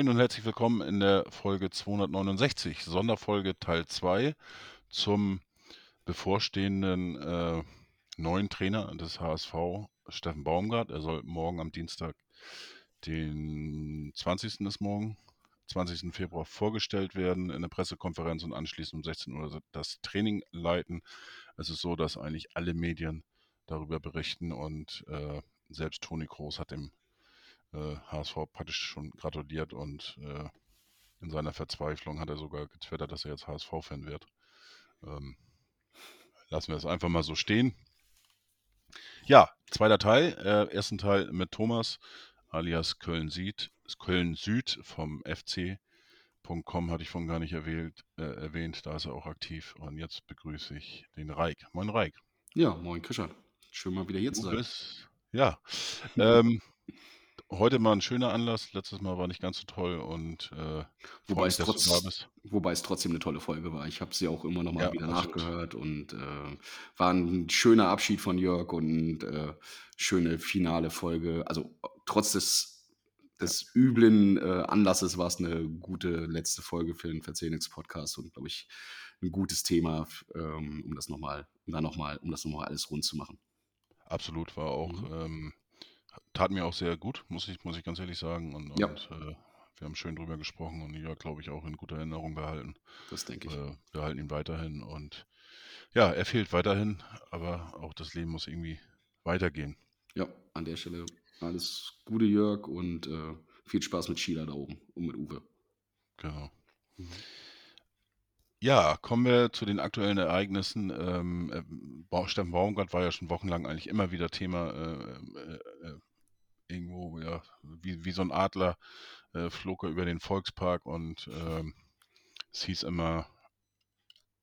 Moin und herzlich willkommen in der Folge 269, Sonderfolge Teil 2 zum bevorstehenden äh, neuen Trainer des HSV, Steffen Baumgart. Er soll morgen am Dienstag, den 20. ist morgen, 20. Februar vorgestellt werden in der Pressekonferenz und anschließend um 16 Uhr das Training leiten. Es ist so, dass eigentlich alle Medien darüber berichten und äh, selbst Toni Kroos hat dem äh, HSV praktisch schon gratuliert und äh, in seiner Verzweiflung hat er sogar getwittert, dass er jetzt HSV-Fan wird. Ähm, lassen wir es einfach mal so stehen. Ja, zweiter Teil. Äh, ersten Teil mit Thomas alias Köln Süd, Köln Süd vom FC.com hatte ich vorhin gar nicht erwähnt, äh, erwähnt, da ist er auch aktiv. Und jetzt begrüße ich den Reik. Moin Reik. Ja, moin Christian. Schön mal wieder hier Du zu sein. bist, ja. Ähm, heute mal ein schöner Anlass. Letztes Mal war nicht ganz so toll und äh, Wobei es, trotz, wobei es trotzdem eine tolle Folge war. Ich habe sie auch immer noch mal Ja, wieder absolut. nachgehört und äh, war ein schöner Abschied von Jörg und äh, schöne finale Folge. Also trotz des, des üblen äh, Anlasses war es eine gute letzte Folge für den Verzehnix-Podcast und glaube ich ein gutes Thema, ähm, um das nochmal, um da noch mal, um das nochmal alles rund zu machen. Absolut, war auch, Mhm. ähm, tat mir auch sehr gut, muss ich, muss ich ganz ehrlich sagen. Und, Ja, und äh, wir haben schön drüber gesprochen und ja, glaube ich, auch in guter Erinnerung behalten. das denke ich. Äh, wir halten ihn weiterhin und ja, er fehlt weiterhin, aber auch das Leben muss irgendwie weitergehen. Ja, an der Stelle alles Gute, Jörg, und äh, viel Spaß mit Sheila da oben und mit Uwe. Genau. Mhm. Ja, kommen wir zu den aktuellen Ereignissen. Ähm, äh, Steffen Baumgart war ja schon wochenlang eigentlich immer wieder Thema, äh, äh, äh, irgendwo, ja, wie, wie so ein Adler äh, flog er über den Volkspark und ähm, es hieß immer,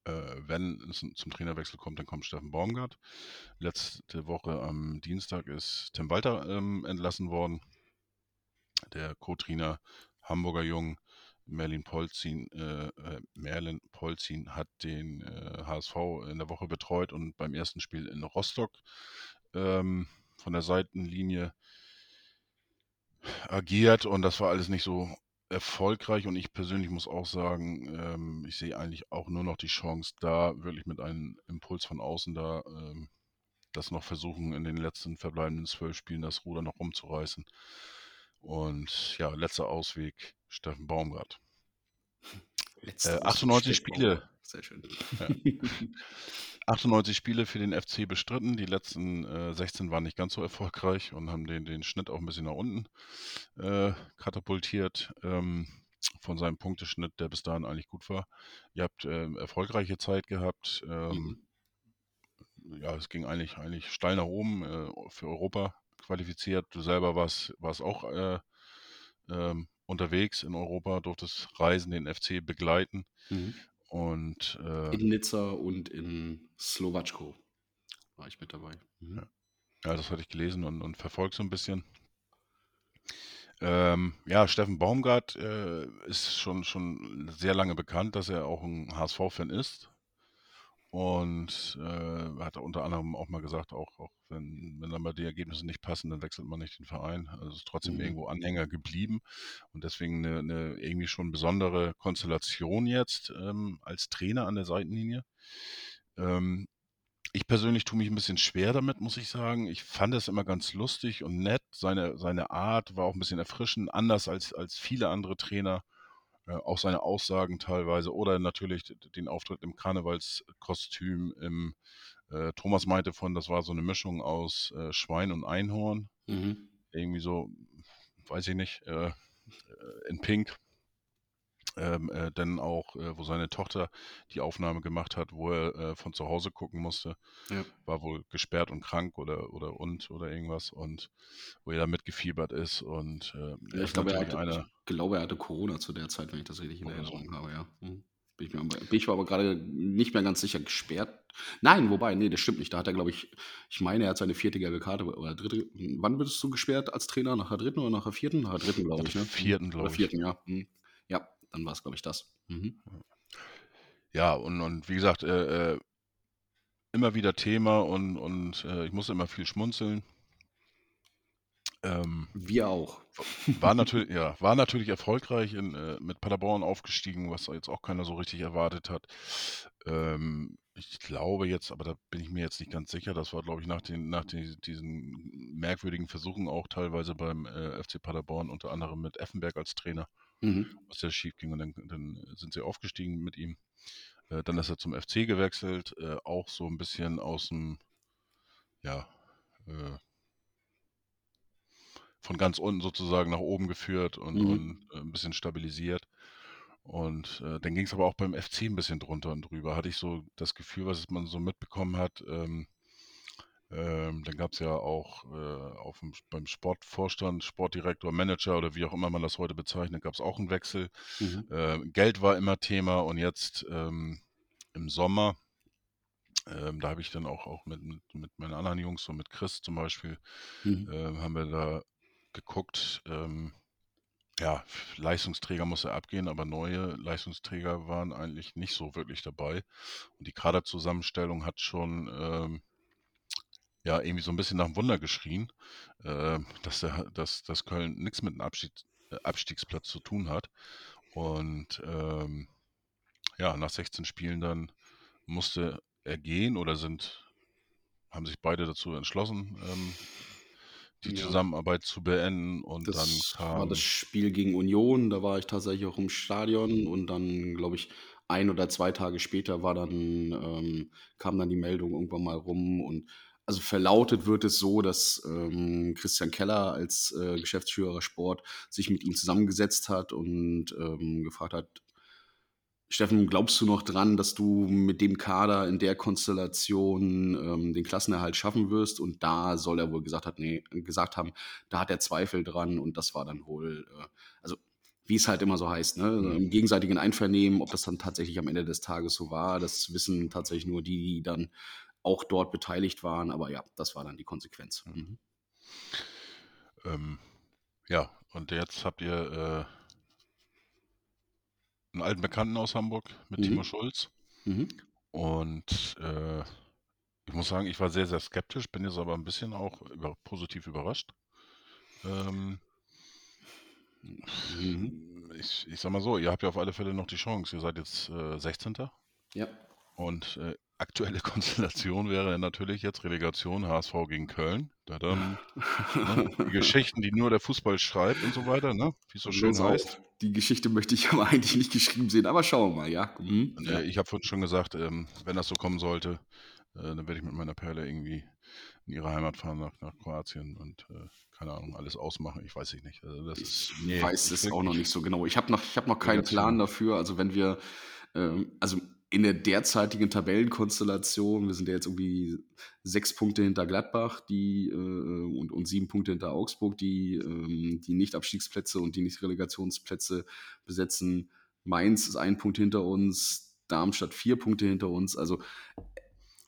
äh, wenn es zum Trainerwechsel kommt, dann kommt Steffen Baumgart. Letzte Woche am Dienstag ist Tim Walter ähm, entlassen worden. Der Co-Trainer Hamburger Jungen Merlin Polzin, äh, äh, Merlin Polzin hat den äh, HSV in der Woche betreut und beim ersten Spiel in Rostock ähm, von der Seitenlinie agiert und das war alles nicht so erfolgreich und ich persönlich muss auch sagen, ähm, ich sehe eigentlich auch nur noch die Chance da, wirklich mit einem Impuls von außen da ähm, das noch versuchen, in den letzten verbleibenden zwölf Spielen das Ruder noch rumzureißen. Und ja, letzter Ausweg, Steffen Baumgart. Äh, Ausweg, 98 Steffen Spiele. Sehr schön. ja, 98 Spiele für den FC bestritten. Die letzten äh, 16 waren nicht ganz so erfolgreich und haben den, den Schnitt auch ein bisschen nach unten äh, katapultiert ähm, von seinem Punkteschnitt, der bis dahin eigentlich gut war. Ihr habt ähm, erfolgreiche Zeit gehabt. Ähm, Mhm. ja, es ging eigentlich, eigentlich steil nach oben äh, für Europa qualifiziert. Du selber warst, warst auch äh, ähm, unterwegs in Europa, durftest reisen, den FC begleiten. Mhm. Und äh, In Nizza und in Slowatschko war ich mit dabei. Mhm. ja, ja, das hatte ich gelesen und, und verfolgt so ein bisschen. Ähm, ja, Steffen Baumgart äh, ist schon, schon sehr lange bekannt, dass er auch ein HSV-Fan ist. Und äh, hat unter anderem auch mal gesagt, auch, auch wenn, wenn dann mal die Ergebnisse nicht passen, dann wechselt man nicht den Verein. Also ist trotzdem Mhm. irgendwo Anhänger geblieben und deswegen eine, eine irgendwie schon besondere Konstellation jetzt ähm, als Trainer an der Seitenlinie. Ähm, ich persönlich tue mich ein bisschen schwer damit, muss ich sagen. Ich fand es immer ganz lustig und nett. Seine, seine Art war auch ein bisschen erfrischend, anders als, als viele andere Trainer. Äh, auch seine Aussagen teilweise oder natürlich den Auftritt im Karnevalskostüm. Im, äh, Thomas meinte von, das war so eine Mischung aus äh, Schwein und Einhorn. Mhm. Irgendwie so, weiß ich nicht, äh, äh, in Pink. Ähm, äh, dann auch, äh, wo seine Tochter die Aufnahme gemacht hat, wo er äh, von zu Hause gucken musste Ja. war wohl gesperrt und krank oder, oder und oder irgendwas und wo er da mitgefiebert ist und äh, er Ja, ich glaube, er hatte, ich einer, glaube, er hatte Corona zu der Zeit, wenn ich das richtig in. Erinnerung habe, ja. Mhm. Bin ich, mir, aber- bin ich mir aber gerade nicht mehr ganz sicher gesperrt. Nein, wobei, nee, das stimmt nicht. Da hat er, glaube ich, ich meine, er hat seine vierte gelbe Karte oder dritte. Wann bist du gesperrt als Trainer? Nach der dritten oder nach der vierten? Nach der dritten, glaube ich, ne? Mhm. vierten, glaube ich. vierten, ja. Mhm. Dann war es, glaube ich, das. Mhm. Ja, und, und wie gesagt, äh, äh, immer wieder Thema und, und äh, ich musste immer viel schmunzeln. Ähm, Wir auch. war natürlich, ja, war natürlich erfolgreich in, äh, mit Paderborn aufgestiegen, was jetzt auch keiner so richtig erwartet hat. Ähm, ich glaube jetzt, aber da bin ich mir jetzt nicht ganz sicher, das war, glaube ich, nach den, nach den, diesen merkwürdigen Versuchen auch teilweise beim äh, FC Paderborn, unter anderem mit Effenberg als Trainer, Mhm. was sehr schief ging und dann, dann sind sie aufgestiegen mit ihm. Äh, dann ist er zum FC gewechselt, äh, auch so ein bisschen aus dem, ja, äh, von ganz unten sozusagen nach oben geführt und, Mhm. und äh, ein bisschen stabilisiert. Und äh, dann ging es aber auch beim FC ein bisschen drunter und drüber. Hatte ich so das Gefühl, was man so mitbekommen hat. Ähm, ähm, dann gab es ja auch äh, auf dem, beim Sportvorstand, Sportdirektor, Manager oder wie auch immer man das heute bezeichnet, gab es auch einen Wechsel. Mhm. Äh, Geld war immer Thema und jetzt ähm, im Sommer, ähm, da habe ich dann auch, auch mit, mit, mit meinen anderen Jungs, so mit Chris zum Beispiel, Mhm. ähm, haben wir da geguckt, ähm, ja, Leistungsträger muss er abgehen, aber neue Leistungsträger waren eigentlich nicht so wirklich dabei. Und die Kaderzusammenstellung hat schon ähm, ja irgendwie so ein bisschen nach einem Wunder geschrien, äh, dass, der, dass, dass Köln nichts mit einem Abschied, äh, Abstiegsplatz zu tun hat. Und ähm, ja, nach 16 Spielen dann musste er gehen oder sind, haben sich beide dazu entschlossen, ähm, die Ja. Zusammenarbeit zu beenden. Und Das dann war kam das Spiel gegen Union, da war ich tatsächlich auch im Stadion und dann, glaube ich, ein oder zwei Tage später war dann, ähm, kam dann die Meldung irgendwann mal rum und also verlautet wird es so, dass ähm, Christian Keller als äh, Geschäftsführer Sport sich mit ihm zusammengesetzt hat und ähm, gefragt hat, Steffen, glaubst du noch dran, dass du mit dem Kader in der Konstellation ähm, den Klassenerhalt schaffen wirst? Und da soll er wohl gesagt, hat, nee, gesagt haben, da hat er Zweifel dran und das war dann wohl, äh, also wie es halt immer so heißt, ne? Mhm. im gegenseitigen Einvernehmen, ob das dann tatsächlich am Ende des Tages so war, das wissen tatsächlich nur die, die dann auch dort beteiligt waren. Aber ja, das war dann die Konsequenz. Mhm. Ähm, ja, und jetzt habt ihr äh, einen alten Bekannten aus Hamburg mit Mhm. Timo Schulz. Mhm. Und äh, ich muss sagen, ich war sehr, sehr skeptisch, bin jetzt aber ein bisschen auch über, positiv überrascht. Ähm, Mhm. ich, ich sag mal so, ihr habt ja auf alle Fälle noch die Chance. Ihr seid jetzt äh, 16. Ja. Und äh, aktuelle Konstellation wäre natürlich jetzt Relegation HSV gegen Köln. Da dann ne, die Geschichten, die nur der Fußball schreibt und so weiter, ne? wie es so schön Los heißt. Die Geschichte möchte ich aber eigentlich nicht geschrieben sehen, aber schauen wir mal, ja. Mhm. Ja. ich habe vorhin schon gesagt, ähm, wenn das so kommen sollte, äh, dann werde ich mit meiner Perle irgendwie in ihre Heimat fahren nach, nach Kroatien und äh, keine Ahnung, alles ausmachen. Ich weiß ich nicht. Also das Ich ist, nee, weiß es auch noch ich- nicht so genau. Ich habe noch, ich hab noch keinen. Plan dafür. Also wenn wir, ähm, also in der derzeitigen Tabellenkonstellation, wir sind ja jetzt irgendwie sechs Punkte hinter Gladbach, die äh, und, und sieben Punkte hinter Augsburg, die ähm, die Nicht-Abstiegsplätze und die Nicht-Relegationsplätze besetzen. Mainz ist ein Punkt hinter uns, Darmstadt vier Punkte hinter uns. Also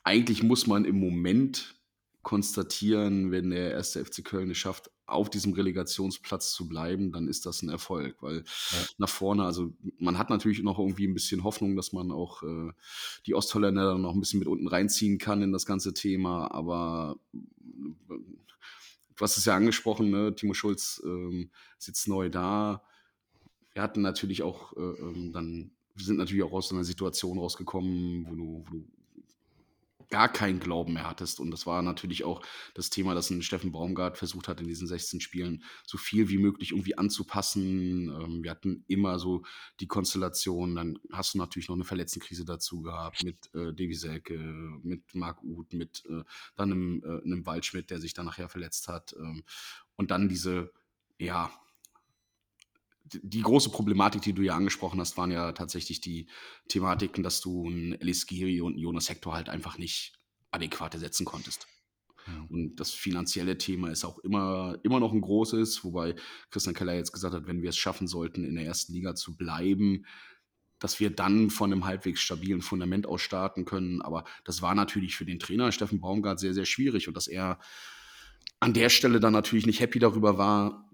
eigentlich muss man im Moment konstatieren, wenn der erste FC Köln es schafft, auf diesem Relegationsplatz zu bleiben, dann ist das ein Erfolg, weil Ja. nach vorne, also man hat natürlich noch irgendwie ein bisschen Hoffnung, dass man auch äh, die Ostholländer dann noch ein bisschen mit unten reinziehen kann in das ganze Thema, aber äh, du hast es ja angesprochen, ne? Timo Schulz ähm, sitzt neu da. Wir hatten natürlich auch äh, ähm, dann, wir sind natürlich auch aus einer Situation rausgekommen, wo du, wo du gar keinen Glauben mehr hattest. Und das war natürlich auch das Thema, dass ein Steffen Baumgart versucht hat, in diesen 16 Spielen so viel wie möglich irgendwie anzupassen. Ähm, wir hatten immer so die Konstellation, dann hast du natürlich noch eine Verletztenkrise dazu gehabt mit äh, Davy Selke, mit Marc Uth, mit äh, dann einem, äh, einem Waldschmidt, der sich dann nachher verletzt hat. Ähm, und dann diese, ja, die- große Problematik, die du ja angesprochen hast, waren ja tatsächlich die Thematiken, dass du einen Elis Giri und einen Jonas Hector halt einfach nicht adäquat ersetzen konntest. Mhm. Und das finanzielle Thema ist auch immer, immer noch ein großes, wobei Christian Keller jetzt gesagt hat, wenn wir es schaffen sollten, in der ersten Liga zu bleiben, dass wir dann von einem halbwegs stabilen Fundament aus starten können. Aber das war natürlich für den Trainer Steffen Baumgart sehr, sehr schwierig und dass er an der Stelle dann natürlich nicht happy darüber war,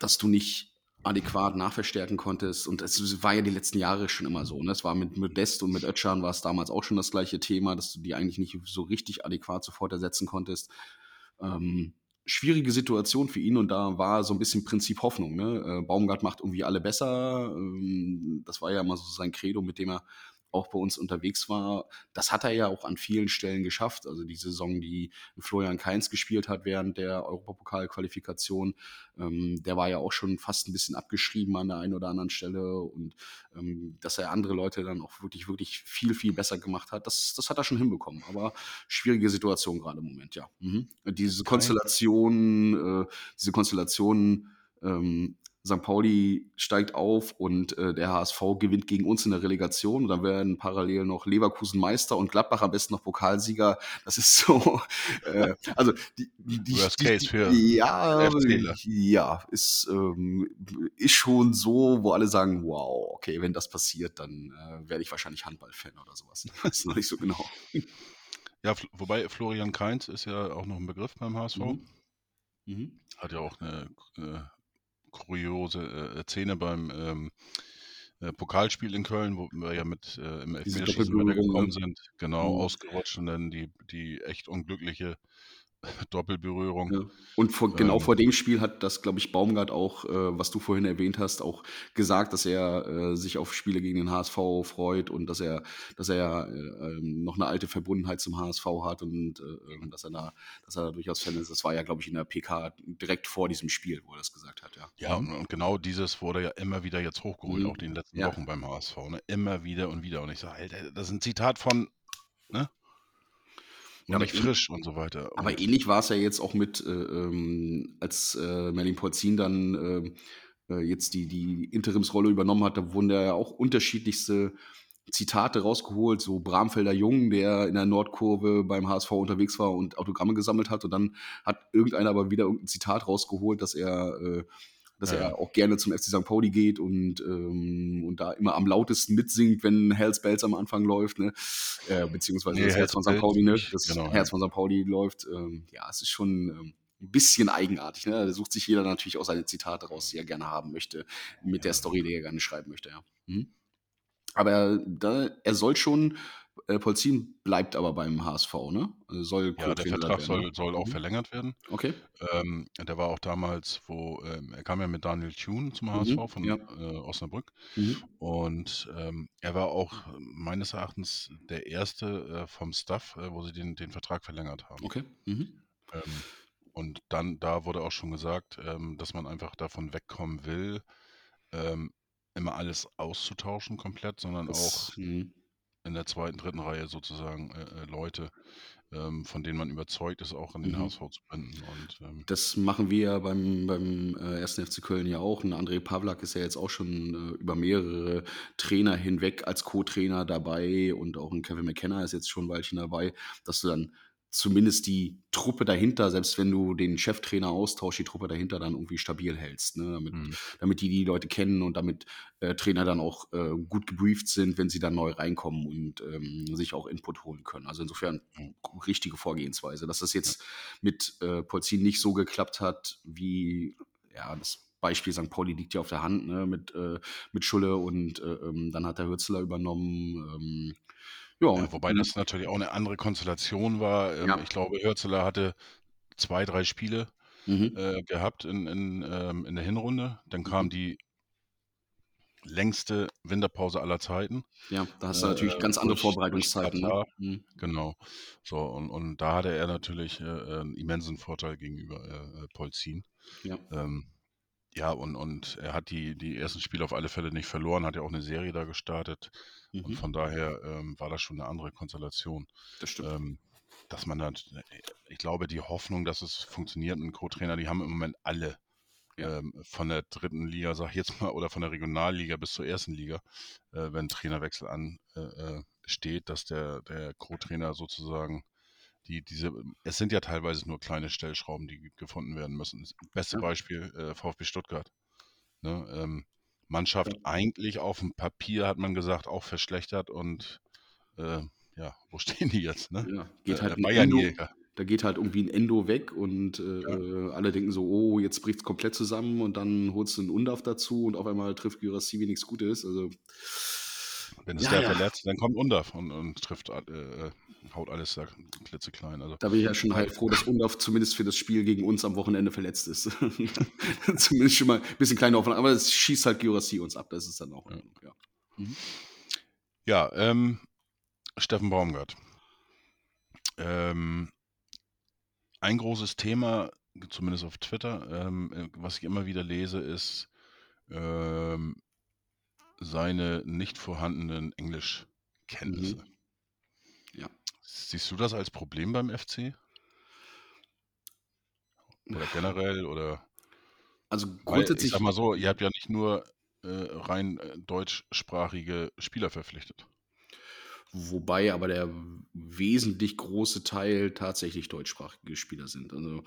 dass du nicht adäquat nachverstärken konntest. Und es war ja die letzten Jahre schon immer so. Ne? Es war mit Modest und mit Ötchan war es damals auch schon das gleiche Thema, dass du die eigentlich nicht so richtig adäquat sofort ersetzen konntest. Ähm, schwierige Situation für ihn und da war so ein bisschen Prinzip Hoffnung, ne? Äh, Baumgart macht irgendwie alle besser. Ähm, das war ja immer so sein Credo, mit dem er auch bei uns unterwegs war. Das hat er ja auch an vielen Stellen geschafft. Also die Saison, die Florian Kainz gespielt hat während der Europapokalqualifikation, ähm, der war ja auch schon fast ein bisschen abgeschrieben an der einen oder anderen Stelle und ähm, dass er andere Leute dann auch wirklich, wirklich viel, viel besser gemacht hat, das, das hat er schon hinbekommen. Aber schwierige Situation gerade im Moment, ja. Mhm. Diese Konstellation, äh, diese Konstellation ähm, St. Pauli steigt auf und äh, der HSV gewinnt gegen uns in der Relegation. Und dann werden parallel noch Leverkusen Meister und Gladbach am besten noch Pokalsieger. Das ist so, äh, also die, die, die, Worst Case für ja, ja, ist, ähm, ist schon so, wo alle sagen, wow, okay, wenn das passiert, dann äh, werde ich wahrscheinlich Handballfan oder sowas. Ich weiß noch nicht so genau. Ja, wobei Florian Kainz ist ja auch noch ein Begriff beim HSV. Mhm. Mhm. Hat ja auch eine äh, kuriose äh, Szene beim ähm, äh, Pokalspiel in Köln, wo wir ja mit äh, im Elfmeterschießen ne? sind. Genau, Mhm. ausgerutscht und dann die, die echt unglückliche Doppelberührung. Ja. Und vor, genau Ähm, vor dem Spiel hat das, glaube ich, Baumgart auch, äh, was du vorhin erwähnt hast, auch gesagt, dass er äh, sich auf Spiele gegen den HSV freut und dass er, dass er äh, ähm, noch eine alte Verbundenheit zum HSV hat und äh, dass er da, dass er da durchaus Fan ist. Das war ja, glaube ich, in der PK direkt vor diesem Spiel, wo er das gesagt hat, ja. Ja, und, und genau dieses wurde ja immer wieder jetzt hochgeholt, Mhm. auch in den letzten Ja. Wochen beim HSV. Ne? Immer wieder und wieder. Und ich sage, Alter, das ist ein Zitat von, ne? Ja, aber nicht frisch und so weiter. Aber Und ähnlich war es ja jetzt auch mit, äh, ähm, als äh, Merlin Polzin dann ähm, äh, jetzt die, die Interimsrolle übernommen hat, da wurden ja auch unterschiedlichste Zitate rausgeholt, so Bramfelder Jung, der in der Nordkurve beim HSV unterwegs war und Autogramme gesammelt hat und dann hat irgendeiner aber wieder irgendein Zitat rausgeholt, dass er, äh, dass Ja, er auch gerne zum FC St. Pauli geht und, ähm, und da immer am lautesten mitsingt, wenn Hells Bells am Anfang läuft, ne? Äh, beziehungsweise Nee, das Herz von St. Pauli, ne? Das Genau, Herz von St. Pauli läuft. Ähm, ja, es ist schon ähm, ein bisschen eigenartig, ne? Da sucht sich jeder natürlich auch seine Zitate raus, die er gerne haben möchte, mit der Ja. Story, die er gerne schreiben möchte, ja. Mhm. Aber er, da, er soll schon, Polzin bleibt aber beim HSV, ne? Also soll Ja, der Vertrag werden, soll, ne? soll auch Mhm. verlängert werden. Okay. Ähm, der war auch damals, wo ähm, er kam ja mit Daniel Thune zum Mhm. HSV von Ja. äh, Osnabrück. Mhm. Und ähm, er war auch äh, meines Erachtens der erste äh, vom Staff, äh, wo sie den, den Vertrag verlängert haben. Okay. Mhm. Ähm, und dann, da wurde auch schon gesagt, ähm, dass man einfach davon wegkommen will, ähm, immer alles auszutauschen komplett, sondern auch Das, mhm. In der zweiten, dritten Reihe sozusagen äh, äh, Leute, ähm, von denen man überzeugt ist, auch in den Mhm. HSV zu binden. Und ähm, Das machen wir ja beim, beim äh, 1. FC Köln ja auch. Ein André Pavlak ist ja jetzt auch schon äh, über mehrere Trainer hinweg als Co-Trainer dabei und auch ein Kevin McKenna ist jetzt schon ein Weilchen dabei, dass du dann zumindest die Truppe dahinter, selbst wenn du den Cheftrainer austauschst, die Truppe dahinter dann irgendwie stabil hältst, ne? damit, mhm. damit die die Leute kennen und damit äh, Trainer dann auch äh, gut gebrieft sind, wenn sie dann neu reinkommen und ähm, sich auch Input holen können. Also insofern richtige Vorgehensweise. Dass das ja. jetzt mit äh, Polzin nicht so geklappt hat, wie ja, das Beispiel St. Pauli liegt ja auf der Hand, ne, mit, äh, mit Schulle und äh, ähm, dann hat der Hürzler übernommen. Ähm, ja, Ja, und wobei das natürlich auch eine andere Konstellation war. Ähm, ja. ich glaube, Hürzeler hatte zwei, drei Spiele Mhm. äh, gehabt in, in, ähm, in der Hinrunde. Dann kam Mhm. die längste Winterpause aller Zeiten Ja, da hast du natürlich äh, ganz andere durch, durch Vorbereitungszeiten. Ne? Katar. Mhm. Genau. So, und, und da hatte er natürlich äh, einen immensen Vorteil gegenüber äh, äh, Polzin. Ja. Ähm, ja, und, und er hat die, die ersten Spiele auf alle Fälle nicht verloren, hat ja auch eine Serie da gestartet. Und Mhm. von daher ähm, war das schon eine andere Konstellation. Das stimmt. Ähm, dass man dann, ich glaube, die Hoffnung, dass es funktioniert einem Co-Trainer, die haben im Moment alle Ja. ähm, von der dritten Liga, sag ich jetzt mal, oder von der Regionalliga bis zur ersten Liga, äh, wenn Trainerwechsel ansteht, äh, äh, steht, dass der, der Co-Trainer sozusagen die, diese, es sind ja teilweise nur kleine Stellschrauben, die gefunden werden müssen. Das beste Ja. Beispiel äh, VfB Stuttgart. Ne? Ähm, Ja. Mannschaft eigentlich auf dem Papier, hat man gesagt, auch verschlechtert und äh, ja, wo stehen die jetzt? Ne? Ja, Äh, geht halt äh, Bayernjäger. da geht halt irgendwie ein Endo weg und äh, Ja. äh, alle denken so, oh, jetzt bricht es komplett zusammen und dann holst du einen Undaf dazu und auf einmal trifft Gyrassi nichts Gutes. Also Wenn es Ja, der ja. verletzt, dann kommt Undaf und, und trifft, äh, äh, haut alles da klitzeklein. Also, Da bin ich ja schon nein. heilfroh, dass Undorf zumindest für das Spiel gegen uns am Wochenende verletzt ist. zumindest schon mal ein bisschen kleine Hoffnung. Aber es schießt halt Georassi uns ab. Das ist dann auch Ja. Ja. Mhm. Ja, ähm, Steffen Baumgart. Ähm, ein großes Thema, zumindest auf Twitter, ähm, äh, was ich immer wieder lese, ist ähm, seine nicht vorhandenen Englischkenntnisse. Mhm. Ja. Siehst du das als Problem beim FC? Oder generell? Oder Also weil ich grundsätzlich, sag mal so, ihr habt ja nicht nur äh, rein äh, deutschsprachige Spieler verpflichtet. wobei aber der wesentlich große Teil tatsächlich deutschsprachige Spieler sind. Also, wenn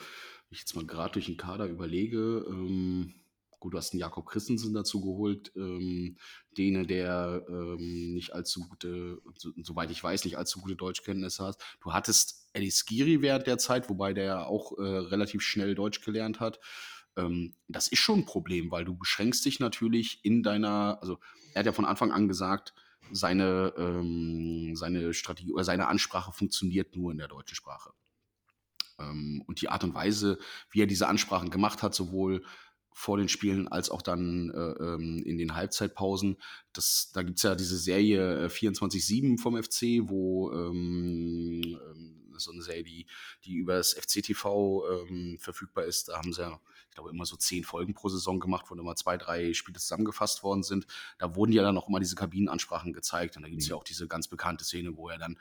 ich jetzt mal gerade durch den Kader überlege, ähm, gut, du hast einen Jakob Christensen dazu geholt, ähm, den, der ähm, nicht allzu gute, so, soweit ich weiß, nicht allzu gute Deutschkenntnisse hat. Du hattest Eddie Skiri während der Zeit, wobei der auch äh, relativ schnell Deutsch gelernt hat. Ähm, das ist schon ein Problem, weil du beschränkst dich natürlich in deiner, also er hat ja von Anfang an gesagt, seine, ähm, seine Strategie oder seine Ansprache funktioniert nur in der deutschen Sprache. Ähm, und die Art und Weise, wie er diese Ansprachen gemacht hat, sowohl vor den Spielen als auch dann äh, ähm, in den Halbzeitpausen. Das, da gibt es ja diese Serie äh, 24-7 vom FC, wo ähm, ähm, so eine Serie, die, die über das FC-TV ähm, verfügbar ist. Da haben sie ja, ich glaube, immer so zehn Folgen pro Saison gemacht, wo immer zwei, drei Spiele zusammengefasst worden sind. Da wurden ja dann auch immer diese Kabinenansprachen gezeigt. Und da gibt es Mhm. ja auch diese ganz bekannte Szene, wo er dann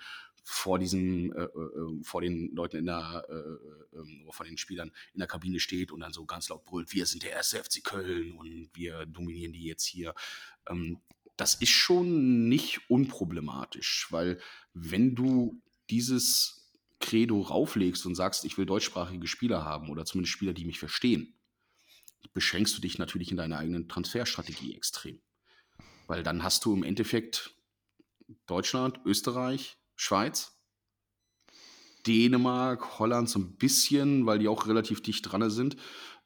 vor diesem, äh, äh, vor den Leuten in der, äh, äh, oder vor den Spielern in der Kabine steht und dann so ganz laut brüllt, wir sind der erste FC Köln und wir dominieren die jetzt hier. Ähm, das ist schon nicht unproblematisch, weil wenn du dieses Credo rauflegst und sagst, ich will deutschsprachige Spieler haben oder zumindest Spieler, die mich verstehen, beschränkst du dich natürlich in deiner eigenen Transferstrategie extrem. Weil dann hast du im Endeffekt Deutschland, Österreich, Schweiz, Dänemark, Holland so ein bisschen, weil die auch relativ dicht dran sind.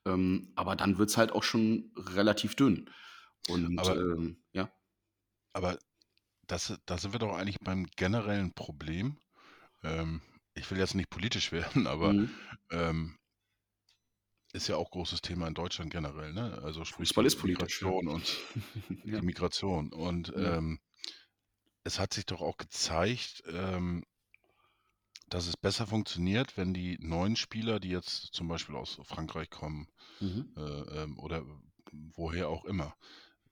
Ähm, aber dann wird es halt auch schon relativ dünn. Und Aber, ähm, ja. aber das, da sind wir doch eigentlich beim generellen Problem. Ähm, ich will jetzt nicht politisch werden, aber Mhm. ähm, ist ja auch großes Thema in Deutschland generell, ne? Also sprich Fußball ist politisch. Migration und die. Migration. Und Ja. Es hat sich doch auch gezeigt, ähm, dass es besser funktioniert, wenn die neuen Spieler, die jetzt zum Beispiel aus Frankreich kommen Mhm. äh, ähm, oder woher auch immer,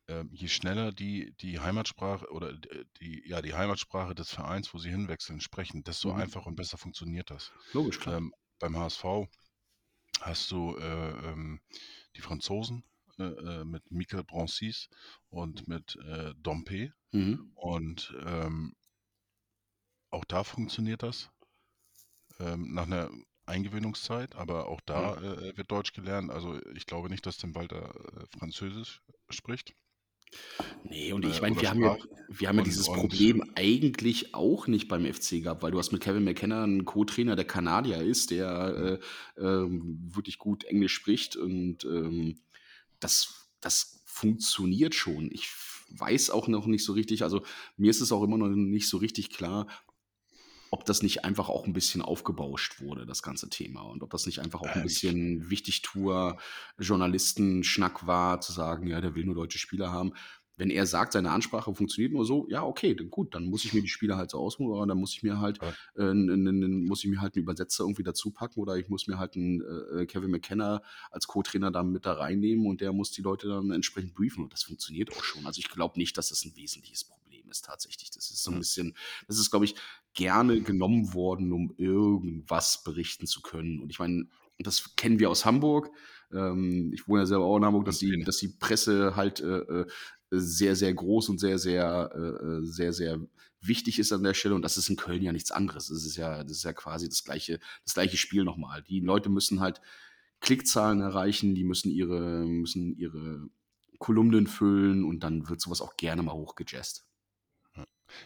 ähm, je schneller die die Heimatsprache oder d- die ja die Heimatsprache des Vereins, wo sie hinwechseln, sprechen, desto Mhm. einfacher und besser funktioniert das. Logisch, klar. Ähm, beim HSV hast du äh, ähm, die Franzosen äh, äh, mit Michael Brancis und mit äh, Dompe Mhm. und ähm, auch da funktioniert das ähm, nach einer Eingewöhnungszeit, aber auch da äh, wird Deutsch gelernt. Also ich glaube nicht, dass Tim Walter äh, Französisch spricht. Nee, und ich äh, meine, oder wir haben ja, wir haben ja dieses und Problem eigentlich auch nicht beim FC gehabt, weil du hast mit Kevin McKenna einen Co-Trainer, der Kanadier ist, der äh, ähm, wirklich gut Englisch spricht und ähm, das, das funktioniert schon. Ich weiß auch noch nicht so richtig, also mir ist es auch immer noch nicht so richtig klar, ob das nicht einfach auch ein bisschen aufgebauscht wurde, das ganze Thema. Und ob das nicht einfach auch ein äh, bisschen Wichtigtour, Journalistenschnack war, zu sagen, ja, der will nur deutsche Spieler haben. Wenn er sagt, seine Ansprache funktioniert nur so, ja, okay, dann gut, dann muss ich mir die Spieler halt so ausruhen, aber dann muss ich mir halt, äh, muss ich mir halt einen Übersetzer irgendwie dazu packen oder ich muss mir halt einen äh, Kevin McKenna als Co-Trainer da mit da reinnehmen und der muss die Leute dann entsprechend briefen und das funktioniert auch schon. Also ich glaube nicht, dass das ein wesentliches Problem ist tatsächlich. Das ist so ein ja, bisschen, das ist, glaube ich, gerne genommen worden, um irgendwas berichten zu können. Und ich meine, das kennen wir aus Hamburg. Ähm, ich wohne ja selber auch in Hamburg, dass die, dass die Presse halt äh, äh, sehr, sehr groß und sehr, sehr, äh, äh, sehr, sehr wichtig ist an der Stelle. Und das ist in Köln ja nichts anderes. Das ist ja, das ist ja quasi das gleiche, das gleiche Spiel nochmal. Die Leute müssen halt Klickzahlen erreichen, die müssen ihre, müssen ihre Kolumnen füllen und dann wird sowas auch gerne mal hochgejazzt.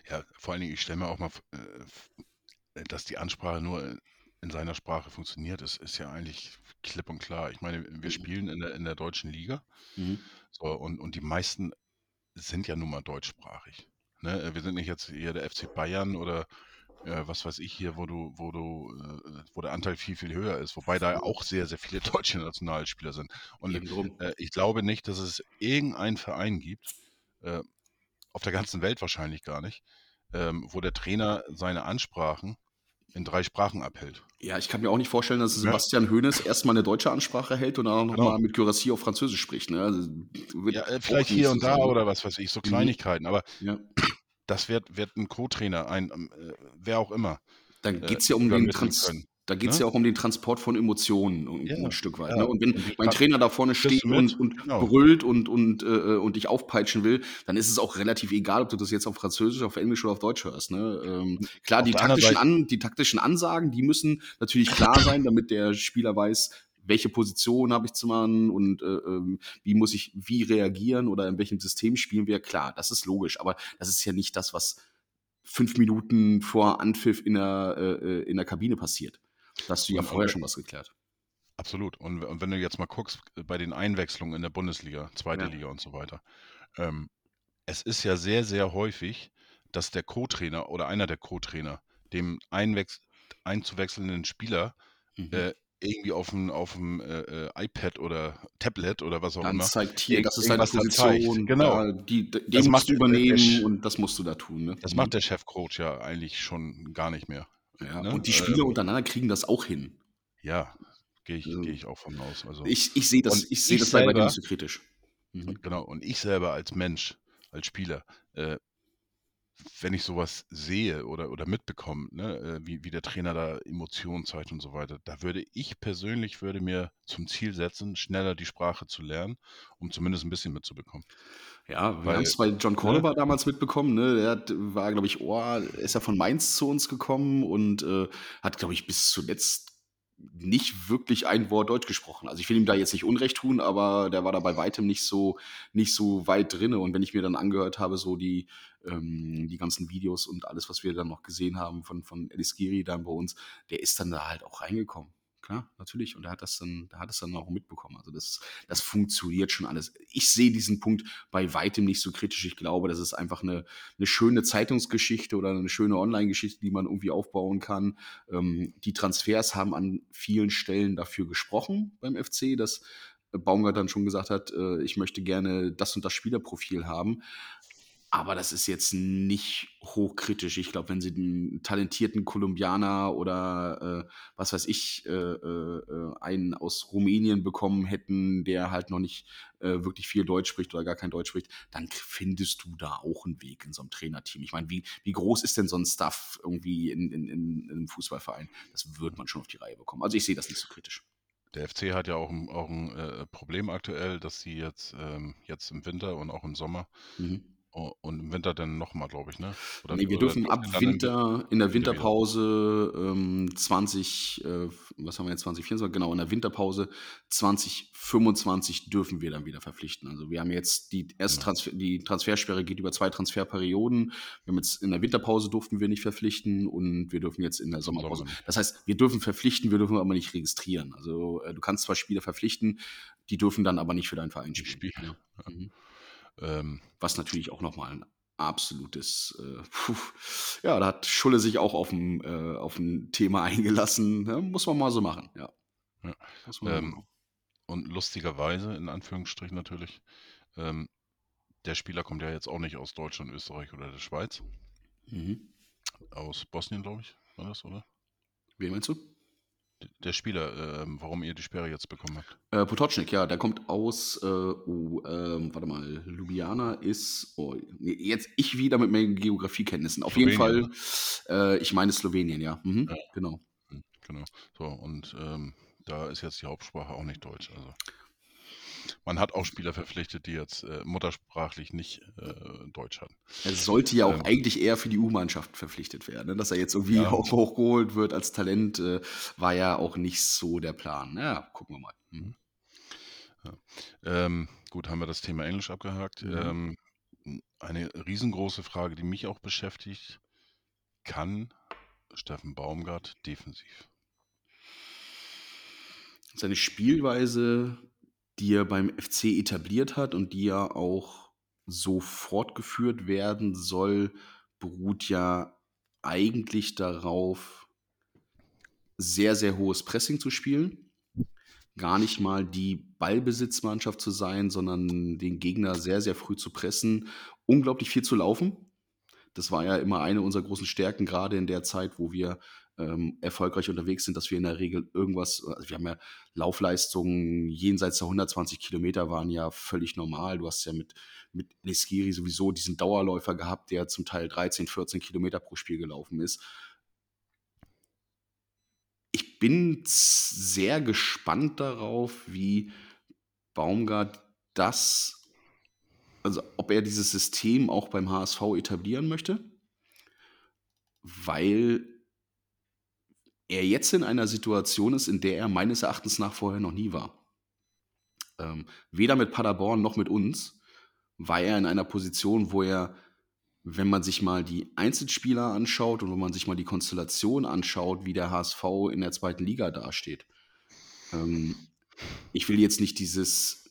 ja. vor allen Dingen, ich stelle mir auch mal, äh, dass die Ansprache nur in in seiner Sprache funktioniert, ist, ist ja eigentlich klipp und klar. Ich meine, wir Mhm. spielen in der, in der deutschen Liga Mhm. so, und, und die meisten sind ja nun mal deutschsprachig. Ne? Äh, wir sind nicht jetzt hier der FC Bayern oder äh, was weiß ich hier, wo du, wo du, äh, wo der Anteil viel, viel höher ist, wobei da auch sehr, sehr viele deutsche Nationalspieler sind. Und äh, ich glaube nicht, dass es irgendeinen Verein gibt, äh, auf der ganzen Welt wahrscheinlich gar nicht, ähm, wo der Trainer seine Ansprachen in drei Sprachen abhält. Ja, ich kann mir auch nicht vorstellen, dass Sebastian ja. Hoeneß erstmal eine deutsche Ansprache hält und dann nochmal genau. mit Gyrassi auf Französisch spricht. Ne? Also, ja, äh, vielleicht hier und da oder was weiß ich, so mhm. Kleinigkeiten. Mhm. Aber ja. das wird, wird ein Co-Trainer, ein äh, wer auch immer. Dann geht es ja um den Trans können. Da geht es ja? ja? auch um den Transport von Emotionen ja, ein Stück weit. Ja. Ne? Und wenn mein Trainer da vorne steht und, und genau. brüllt und, und, äh, und dich aufpeitschen will, dann ist es auch relativ egal, ob du das jetzt auf Französisch, auf Englisch oder auf Deutsch hörst. Ne? Ähm, klar, die taktischen, An, die taktischen Ansagen, die müssen natürlich klar sein, damit der Spieler weiß, welche Position habe ich zu machen und äh, ähm, wie muss ich wie reagieren oder in welchem System spielen wir. Klar, das ist logisch, aber das ist ja nicht das, was fünf Minuten vor Anpfiff in der, äh, äh in der Kabine passiert. Da hast du ja vorher schon was geklärt. Absolut. Und, und wenn du jetzt mal guckst, bei den Einwechslungen in der Bundesliga, zweite ja. Liga und so weiter, ähm, es ist ja sehr, sehr häufig, dass der Co-Trainer oder einer der Co-Trainer dem einwechs einzuwechselnden Spieler mhm. äh, irgendwie auf dem, auf dem äh, äh iPad oder Tablet oder was auch dann immer. zeigt hier, das ist deine Position, genau. die, die das musst du übernehmen der, und das musst du da tun. Ne? Das mhm. macht der Chefcoach ja eigentlich schon gar nicht mehr. Ja, ne? Und die Spieler ähm, untereinander kriegen das auch hin. Ja, gehe ich, also, geh ich auch von aus. Also, ich ich sehe das, ich seh das selber, bei dir nicht so kritisch. Mhm. Genau, und ich selber als Mensch, als Spieler, äh, wenn ich sowas sehe oder, oder mitbekomme, ne, äh, wie, wie der Trainer da Emotionen zeigt und so weiter, da würde ich persönlich würde mir zum Ziel setzen, schneller die Sprache zu lernen, um zumindest ein bisschen mitzubekommen. Ja, wir haben es bei John Cordoba ne? damals mitbekommen, ne? Der hat, war, glaube ich, oh, ist ja von Mainz zu uns gekommen und äh, hat, glaube ich, bis zuletzt nicht wirklich ein Wort Deutsch gesprochen. Also ich will ihm da jetzt nicht Unrecht tun, aber der war da bei weitem nicht so, nicht so weit drinne. Und wenn ich mir dann angehört habe, so die, ähm, die ganzen Videos und alles, was wir dann noch gesehen haben von, von Elis Giri dann bei uns, der ist dann da halt auch reingekommen klar, natürlich. Und er hat das dann, da hat es dann auch mitbekommen. Also das, das funktioniert schon alles. Ich sehe diesen Punkt bei weitem nicht so kritisch. Ich glaube, das ist einfach eine, eine schöne Zeitungsgeschichte oder eine schöne Online-Geschichte, die man irgendwie aufbauen kann. Ähm, die Transfers haben an vielen Stellen dafür gesprochen beim FC, dass Baumgart dann schon gesagt hat, äh, ich möchte gerne das und das Spielerprofil haben. Aber das ist jetzt nicht hochkritisch. Ich glaube, wenn sie einen talentierten Kolumbianer oder äh, was weiß ich, äh, äh, einen aus Rumänien bekommen hätten, der halt noch nicht äh, wirklich viel Deutsch spricht oder gar kein Deutsch spricht, dann findest du da auch einen Weg in so einem Trainerteam. Ich meine, wie, wie groß ist denn so ein Stuff irgendwie in, in, in, in einem Fußballverein? Das wird man schon auf die Reihe bekommen. Also ich sehe das nicht so kritisch. Der FC hat ja auch ein, auch ein äh, Problem aktuell, dass sie jetzt, ähm, jetzt im Winter und auch im Sommer mhm und im Winter dann nochmal, glaube ich, ne? Oder, nee, wir dürfen ab Winter, in der Winterpause ähm, 20, äh, was haben wir jetzt, 2024? Genau, in der Winterpause 2025 dürfen wir dann wieder verpflichten. Also wir haben jetzt die erste genau. Transfer, die Transfersperre geht über zwei Transferperioden. Wir haben jetzt in der Winterpause durften wir nicht verpflichten und wir dürfen jetzt in der Sommerpause. Das heißt, wir dürfen verpflichten, wir dürfen aber nicht registrieren. Also äh, du kannst zwar Spieler verpflichten, die dürfen dann aber nicht für deinen Verein spielen. Spiel. Ja. Mhm. Ähm, was natürlich auch nochmal ein absolutes, äh, puh, ja, da hat Schulle sich auch auf ein, äh, auf ein Thema eingelassen. Ja, muss man mal so machen, ja. ja. Ähm, und lustigerweise, in Anführungsstrichen natürlich, ähm, der Spieler kommt ja jetzt auch nicht aus Deutschland, Österreich oder der Schweiz. Mhm. Aus Bosnien, glaube ich, war das, oder? Wen meinst du? Der Spieler, äh, warum ihr die Sperre jetzt bekommen habt. Äh, Potocznik, ja, der kommt aus, äh, oh, ähm, warte mal, Ljubljana ist, oh, nee, jetzt ich wieder mit meinen Geografiekenntnissen. Auf Slowenien, jeden Fall, äh, ich meine Slowenien, ja, mhm, ja. genau. Hm, genau, so, und ähm, da ist jetzt die Hauptsprache auch nicht Deutsch, also. Man hat auch Spieler verpflichtet, die jetzt äh, muttersprachlich nicht äh, Deutsch hatten. Er sollte ja auch ähm, eigentlich eher für die U-Mannschaft verpflichtet werden. Ne? Dass er jetzt irgendwie ja. auch hochgeholt wird als Talent, äh, war ja auch nicht so der Plan. Ja, gucken wir mal. Mhm. Ja. Ähm, gut, haben wir das Thema Englisch abgehakt. Mhm. Ähm, eine riesengroße Frage, die mich auch beschäftigt, kann Steffen Baumgart defensiv? Seine Spielweise die er beim FC etabliert hat und die er auch so fortgeführt werden soll, beruht ja eigentlich darauf sehr, sehr hohes Pressing zu spielen. Gar nicht mal die Ballbesitzmannschaft zu sein, sondern den Gegner sehr, sehr früh zu pressen, unglaublich viel zu laufen. Das war ja immer eine unserer großen Stärken, gerade in der Zeit, wo wir ähm, erfolgreich unterwegs sind, dass wir in der Regel irgendwas, also wir haben ja Laufleistungen jenseits der 120 Kilometer waren ja völlig normal. Du hast ja mit, mit Neskiri sowieso diesen Dauerläufer gehabt, der zum Teil 13, 14 Kilometer pro Spiel gelaufen ist. Ich bin sehr gespannt darauf, wie Baumgart das, also ob er dieses System auch beim HSV etablieren möchte, weil er jetzt in einer Situation ist, in der er meines Erachtens nach vorher noch nie war. Ähm, weder mit Paderborn noch mit uns war er in einer Position, wo er, wenn man sich mal die Einzelspieler anschaut und wenn man sich mal die Konstellation anschaut, wie der HSV in der zweiten Liga dasteht. Ähm, ich will jetzt nicht dieses,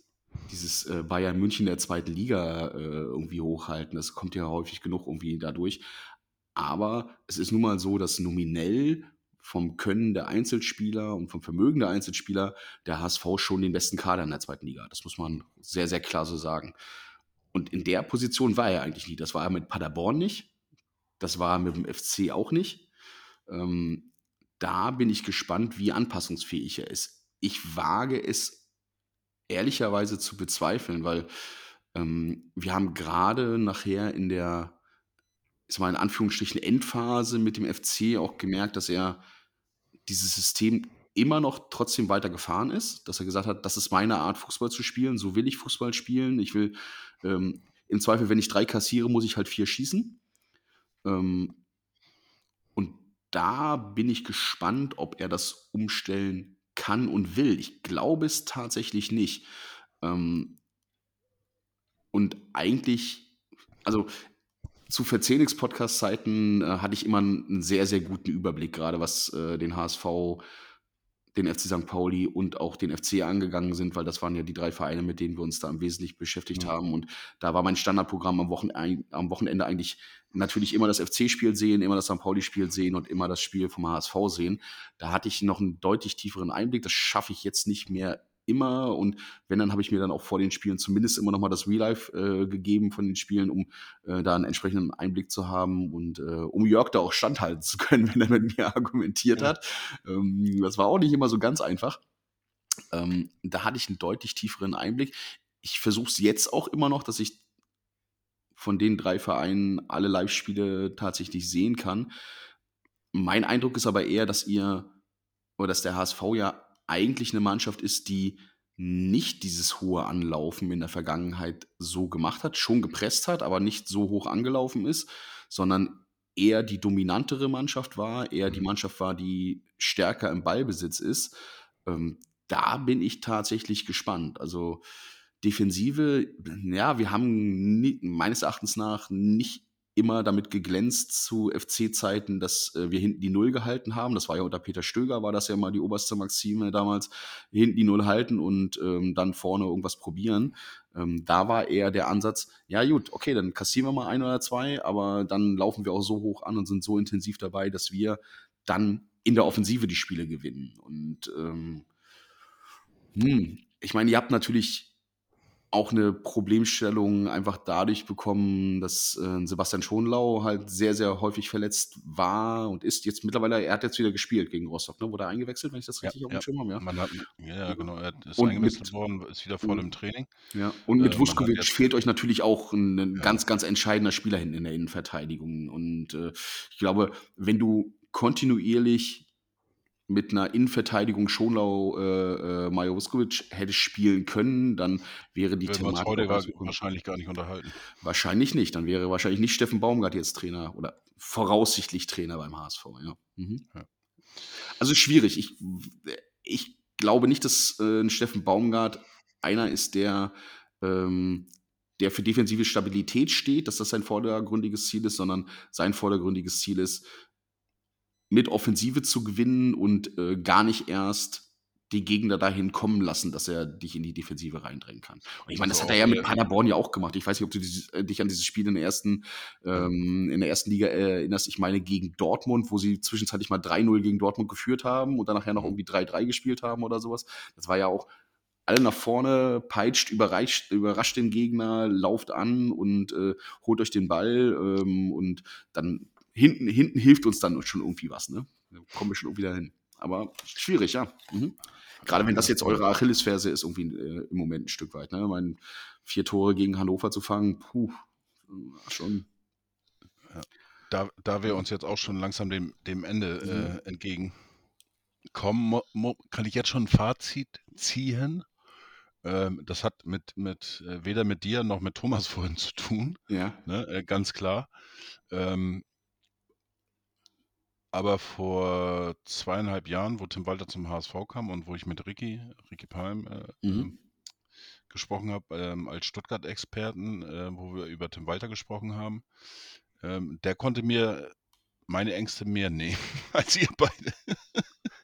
dieses äh, Bayern München der zweiten Liga äh, irgendwie hochhalten. Das kommt ja häufig genug irgendwie dadurch. Aber es ist nun mal so, dass nominell vom Können der Einzelspieler und vom Vermögen der Einzelspieler der HSV schon den besten Kader in der zweiten Liga. Das muss man sehr, sehr klar so sagen. Und in der Position war er eigentlich nie. Das war er mit Paderborn nicht. Das war er mit dem FC auch nicht. Ähm, da bin ich gespannt, wie anpassungsfähig er ist. Ich wage es ehrlicherweise zu bezweifeln, weil ähm, wir haben gerade nachher in der, ist mal in Anführungsstrichen Endphase mit dem FC auch gemerkt, dass er dieses System immer noch trotzdem weiter gefahren ist, dass er gesagt hat, das ist meine Art, Fußball zu spielen, so will ich Fußball spielen. Ich will ähm, im Zweifel, wenn ich drei kassiere, muss ich halt vier schießen. Ähm, und da bin ich gespannt, ob er das umstellen kann und will. Ich glaube es tatsächlich nicht. Ähm, und eigentlich, also zu Verzenix-Podcast-Zeiten äh, hatte ich immer einen sehr, sehr guten Überblick, gerade was äh, den HSV, den FC St. Pauli und auch den FC angegangen sind, weil das waren ja die drei Vereine, mit denen wir uns da am wesentlichen beschäftigt mhm. haben. Und da war mein Standardprogramm am, Wochen am Wochenende eigentlich natürlich immer das FC-Spiel sehen, immer das St. Pauli-Spiel sehen und immer das Spiel vom HSV sehen. Da hatte ich noch einen deutlich tieferen Einblick. Das schaffe ich jetzt nicht mehr immer und wenn, dann habe ich mir dann auch vor den Spielen zumindest immer noch mal das Real Life äh, gegeben von den Spielen, um äh, da einen entsprechenden Einblick zu haben und äh, um Jörg da auch standhalten zu können, wenn er mit mir argumentiert ja. hat. Ähm, das war auch nicht immer so ganz einfach. Ähm, da hatte ich einen deutlich tieferen Einblick. Ich versuche es jetzt auch immer noch, dass ich von den drei Vereinen alle Live-Spiele tatsächlich sehen kann. Mein Eindruck ist aber eher, dass ihr oder dass der HSV ja eigentlich eine Mannschaft ist, die nicht dieses hohe Anlaufen in der Vergangenheit so gemacht hat, schon gepresst hat, aber nicht so hoch angelaufen ist, sondern eher die dominantere Mannschaft war, eher die mhm. Mannschaft war, die stärker im Ballbesitz ist. Ähm, da bin ich tatsächlich gespannt. Also Defensive, ja, wir haben nie, meines Erachtens nach nicht immer damit geglänzt zu FC-Zeiten, dass äh, wir hinten die Null gehalten haben. Das war ja unter Peter Stöger, war das ja mal die oberste Maxime damals. Hinten die Null halten und ähm, dann vorne irgendwas probieren. Ähm, da war eher der Ansatz, ja gut, okay, dann kassieren wir mal ein oder zwei, aber dann laufen wir auch so hoch an und sind so intensiv dabei, dass wir dann in der Offensive die Spiele gewinnen. Und ähm, hm, ich meine, ihr habt natürlich auch eine Problemstellung einfach dadurch bekommen, dass äh, Sebastian Schonlau halt sehr, sehr häufig verletzt war und ist jetzt mittlerweile, er hat jetzt wieder gespielt gegen Rostock, ne? Wurde er eingewechselt, wenn ich das richtig ja, auf dem ja. Schirm habe? Ja. Man hat, ja, genau, er ist und eingewechselt mit, worden, ist wieder voll im Training. Ja, und mit äh, Vuskovic fehlt euch natürlich auch ein, ein ja. ganz, ganz entscheidender Spieler hinten in der Innenverteidigung. Und äh, ich glaube, wenn du kontinuierlich mit einer Innenverteidigung Schonlau äh, äh, hätte spielen können, dann wäre die Würden Thematik heute gar, wahrscheinlich gar nicht unterhalten. Wahrscheinlich nicht. Dann wäre wahrscheinlich nicht Steffen Baumgart jetzt Trainer oder voraussichtlich Trainer beim HSV. Ja. Mhm. Ja. Also schwierig. Ich, ich glaube nicht, dass äh, Steffen Baumgart einer ist, der ähm, der für defensive Stabilität steht, dass das sein vordergründiges Ziel ist, sondern sein vordergründiges Ziel ist, mit Offensive zu gewinnen und äh, gar nicht erst die Gegner dahin kommen lassen, dass er dich in die Defensive reindrängen kann. Und ich meine, das hat er ja mit Paderborn ja auch gemacht. Ich weiß nicht, ob du äh, dich an dieses Spiel in der ersten, ähm, in der ersten Liga erinnerst. Ich meine, gegen Dortmund, wo sie zwischenzeitlich mal 3-0 gegen Dortmund geführt haben und dann nachher noch Mhm. irgendwie 3-3 gespielt haben oder sowas. Das war ja auch alle nach vorne, peitscht, überreicht, überrascht den Gegner, lauft an und äh, holt euch den Ball ähm, und dann hinten, hinten hilft uns dann schon irgendwie was, ne? Da kommen wir schon irgendwie dahin. Aber schwierig, ja. Mhm. Gerade wenn das jetzt eure Achillesferse ist, irgendwie äh, im Moment ein Stück weit. Ne? Ich meine, vier Tore gegen Hannover zu fangen, puh, schon. da, da wir uns jetzt auch schon langsam dem, dem Ende Mhm. äh, entgegenkommen, mo, mo, kann ich jetzt schon ein Fazit ziehen. Ähm, das hat mit, mit äh, weder mit dir noch mit Thomas vorhin zu tun, Ja. ne? äh, ganz klar. Ähm, aber vor zweieinhalb Jahren, wo Tim Walter zum HSV kam und wo ich mit Ricky, Ricky Palm, äh, Mhm. ähm, gesprochen habe, ähm, als Stuttgart-Experten, äh, wo wir über Tim Walter gesprochen haben, ähm, der konnte mir meine Ängste mehr nehmen als ihr beide.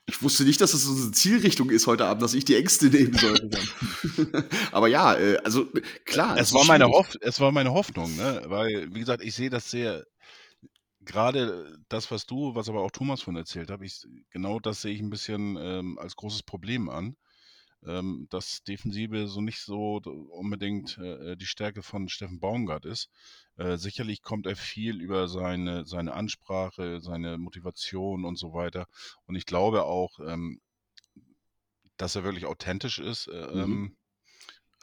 Ich wusste nicht, dass es das unsere Zielrichtung ist heute Abend, dass ich die Ängste nehmen sollte. Aber ja, äh, also klar. es, ist war meine. Hoff es war meine Hoffnung, ne? weil, wie gesagt, ich sehe das sehr, gerade das, was du, was aber auch Thomas von erzählt hat, ich, genau das sehe ich ein bisschen ähm, als großes Problem an, ähm, dass Defensive so nicht so unbedingt äh, die Stärke von Steffen Baumgart ist. Äh, sicherlich kommt er viel über seine, seine Ansprache, seine Motivation und so weiter. Und ich glaube auch, ähm, dass er wirklich authentisch ist. Äh, Mhm.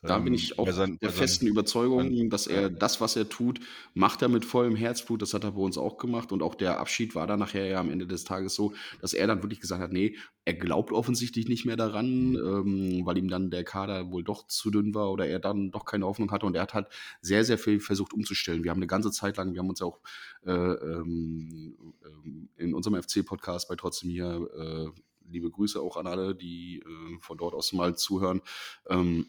Ähm, Da bin ähm, ich auch seinen- der festen Überzeugung, dass er das, was er tut, macht er mit vollem Herzblut. Das hat er bei uns auch gemacht. Und auch der Abschied war dann nachher ja am Ende des Tages so, dass er dann wirklich gesagt hat, nee, er glaubt offensichtlich nicht mehr daran, ähm, weil ihm dann der Kader wohl doch zu dünn war oder er dann doch keine Hoffnung hatte. Und er hat halt sehr, sehr viel versucht umzustellen. Wir haben eine ganze Zeit lang, wir haben uns ja auch äh, ähm, ähm, in unserem FC-Podcast bei Trotzdem hier, äh, liebe Grüße auch an alle, die äh, von dort aus mal zuhören. Ähm,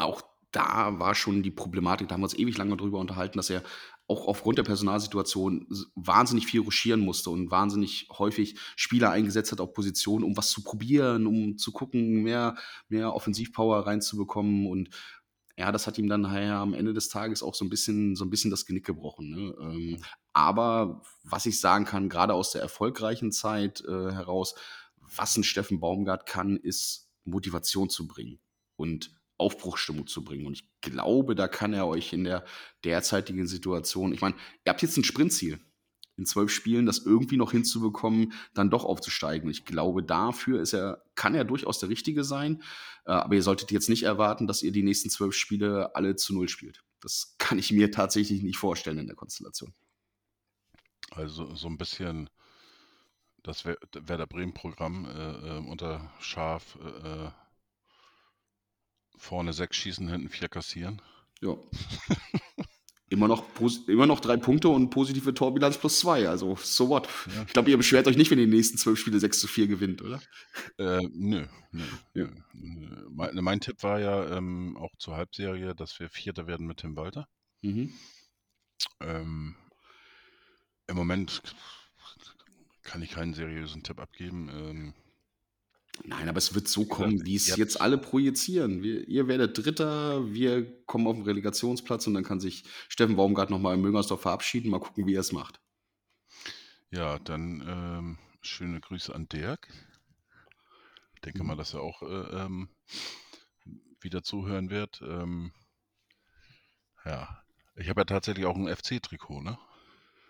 auch da war schon die Problematik, da haben wir uns ewig lange drüber unterhalten, dass er auch aufgrund der Personalsituation wahnsinnig viel ruschieren musste und wahnsinnig häufig Spieler eingesetzt hat auf Positionen, um was zu probieren, um zu gucken, mehr, mehr Offensivpower reinzubekommen. Und ja, das hat ihm dann nachher am Ende des Tages auch so ein bisschen, so ein bisschen das Genick gebrochen. Ne? Ähm, aber was ich sagen kann, gerade aus der erfolgreichen Zeit äh, heraus, was ein Steffen Baumgart kann, ist Motivation zu bringen und Aufbruchsstimmung zu bringen. Und ich glaube, da kann er euch in der derzeitigen Situation, ich meine, ihr habt jetzt ein Sprintziel in zwölf Spielen, das irgendwie noch hinzubekommen, dann doch aufzusteigen. Ich glaube, dafür ist er, kann er durchaus der Richtige sein. Äh, aber ihr solltet jetzt nicht erwarten, dass ihr die nächsten zwölf Spiele alle zu null spielt. Das kann ich mir tatsächlich nicht vorstellen in der Konstellation. Also so ein bisschen das Wer- Werder Bremen-Programm äh, äh, unter Schaf äh, äh, vorne sechs schießen, hinten vier kassieren. Ja. immer, noch, immer noch drei Punkte und positive Torbilanz plus zwei. Also, so what? Ja. Ich glaube, ihr beschwert euch nicht, wenn ihr die nächsten zwölf Spiele 6 zu 4 gewinnt, oder? Äh, nö, nö, Ja. nö. Mein, mein Tipp war ja ähm, auch zur Halbserie, dass wir Vierter werden mit Tim Walter. Mhm. Ähm, Im Moment kann ich keinen seriösen Tipp abgeben. Ähm, Nein, aber es wird so kommen, wie es habt- jetzt alle projizieren. Wir, ihr werdet Dritter, wir kommen auf den Relegationsplatz und dann kann sich Steffen Baumgart nochmal in Müngersdorf verabschieden. Mal gucken, wie er es macht. ja, dann ähm, schöne Grüße an Dirk. Ich denke Mhm. mal, dass er auch äh, ähm, wieder zuhören wird. Ähm, ja, ich habe ja tatsächlich auch ein FC-Trikot, ne?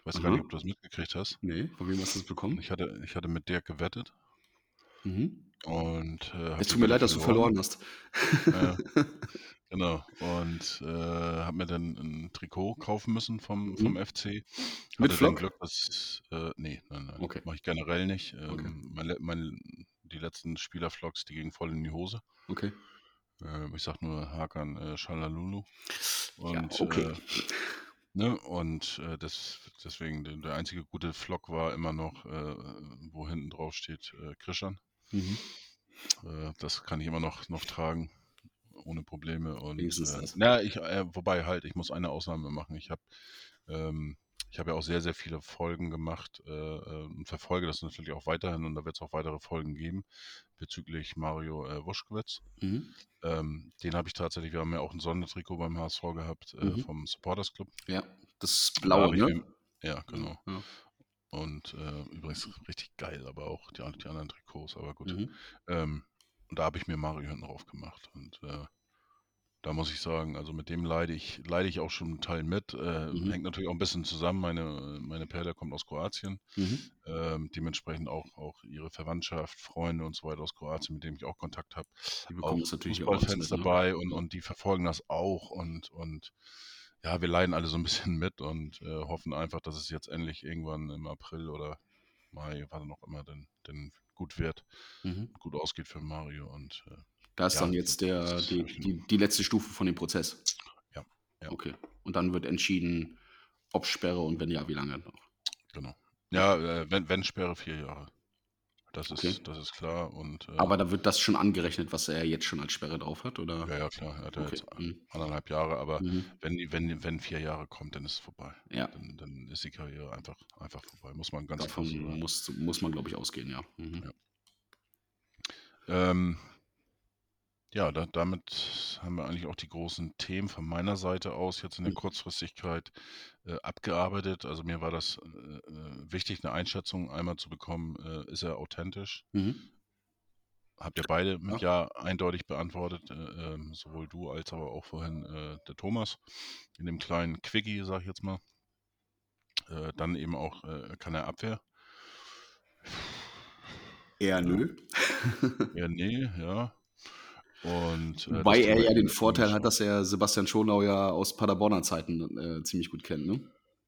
Weiß gar Aha. nicht, ob du das mitgekriegt hast. Nee, von wem hast du das bekommen? Ich hatte, ich hatte mit Dirk gewettet Mhm. Und äh, Es tut mir leid, dass du verloren hast. Ja. Genau. Und äh, habe mir dann ein Trikot kaufen müssen vom, vom Mhm. FC. Mit Hatte dann Flock? Glück, dass. Äh, nee, nein, nein. Okay. Mache ich generell nicht. Okay. Ähm, mein, le- mein, die letzten Spielerflocks, die gingen voll in die Hose. Okay. Äh, ich sag nur Hakan äh, Shalalulu. Ja, Und, okay. äh, ne, und äh, das, deswegen, der, einzige gute Flock war immer noch, äh, wo hinten drauf steht, äh, Krishan. Mhm. Äh, das kann ich immer noch, noch tragen, ohne Probleme. Und äh, ja, ich, äh, wobei halt, ich muss eine Ausnahme machen. Ich habe ähm, ich habe ja auch sehr, sehr viele Folgen gemacht äh, äh und verfolge das natürlich auch weiterhin und da wird es auch weitere Folgen geben bezüglich Mario äh, Wuschkowitz. Mhm. Ähm, den habe ich tatsächlich, wir haben ja auch ein Sondertrikot beim HSV gehabt äh, mhm. vom Supporters Club. Ja, das blaue, ne? Mir, ja, genau. Ja. Und äh, übrigens richtig geil, aber auch die, die anderen Trikots, aber gut. Mhm. Ähm, und da habe ich mir Mario hinten drauf gemacht. Und äh, da muss ich sagen, also mit dem leide ich, leide ich auch schon einen Teil mit. Äh, mhm. Hängt natürlich auch ein bisschen zusammen. Meine, meine Perle kommt aus Kroatien. Mhm. Ähm, dementsprechend auch, auch ihre Verwandtschaft, Freunde und so weiter aus Kroatien, mit denen ich auch Kontakt habe. Die bekommen es natürlich Fußballfans auch mit, ne? dabei und, und die verfolgen das auch und, und ja, wir leiden alle so ein bisschen mit und äh, hoffen einfach, dass es jetzt endlich irgendwann im April oder Mai, was noch immer, denn, denn gut wird, mhm. gut ausgeht für Mario und äh, da ist ja, dann jetzt der, die, die, die, letzte Stufe von dem Prozess. Ja, ja. Okay. Und dann wird entschieden, ob Sperre und wenn ja, wie lange noch. Genau. Ja, äh, wenn, wenn Sperre vier Jahre. Das ist, okay. das ist klar. Und, äh, Aber da wird das schon angerechnet, was er jetzt schon als Sperre drauf hat, oder? Ja, ja, klar. Er hat okay. jetzt mhm. anderthalb Jahre, aber mhm. wenn, wenn, wenn vier Jahre kommt, dann ist es vorbei. Ja. Dann, dann ist die Karriere einfach, einfach vorbei. Muss man ganz Davon muss, muss man, glaube ich, ausgehen, ja. Mhm. ja. Ähm, ja, da, damit haben wir eigentlich auch die großen Themen von meiner Seite aus jetzt in der mhm. Kurzfristigkeit äh, abgearbeitet. Also mir war das äh, äh, wichtig, eine Einschätzung einmal zu bekommen, äh, ist er authentisch? Mhm. Habt ihr beide mit Ja, ja eindeutig beantwortet, äh, ähm, sowohl du als aber auch vorhin äh, der Thomas in dem kleinen Quickie, sag ich jetzt mal. dann eben auch, kann er Abwehr? Eher nö. Eher nee, ja. Und, äh, Wobei er ja den Vorteil hat, dass er Sebastian Schonau ja aus Paderborner Zeiten äh, ziemlich gut kennt, ne?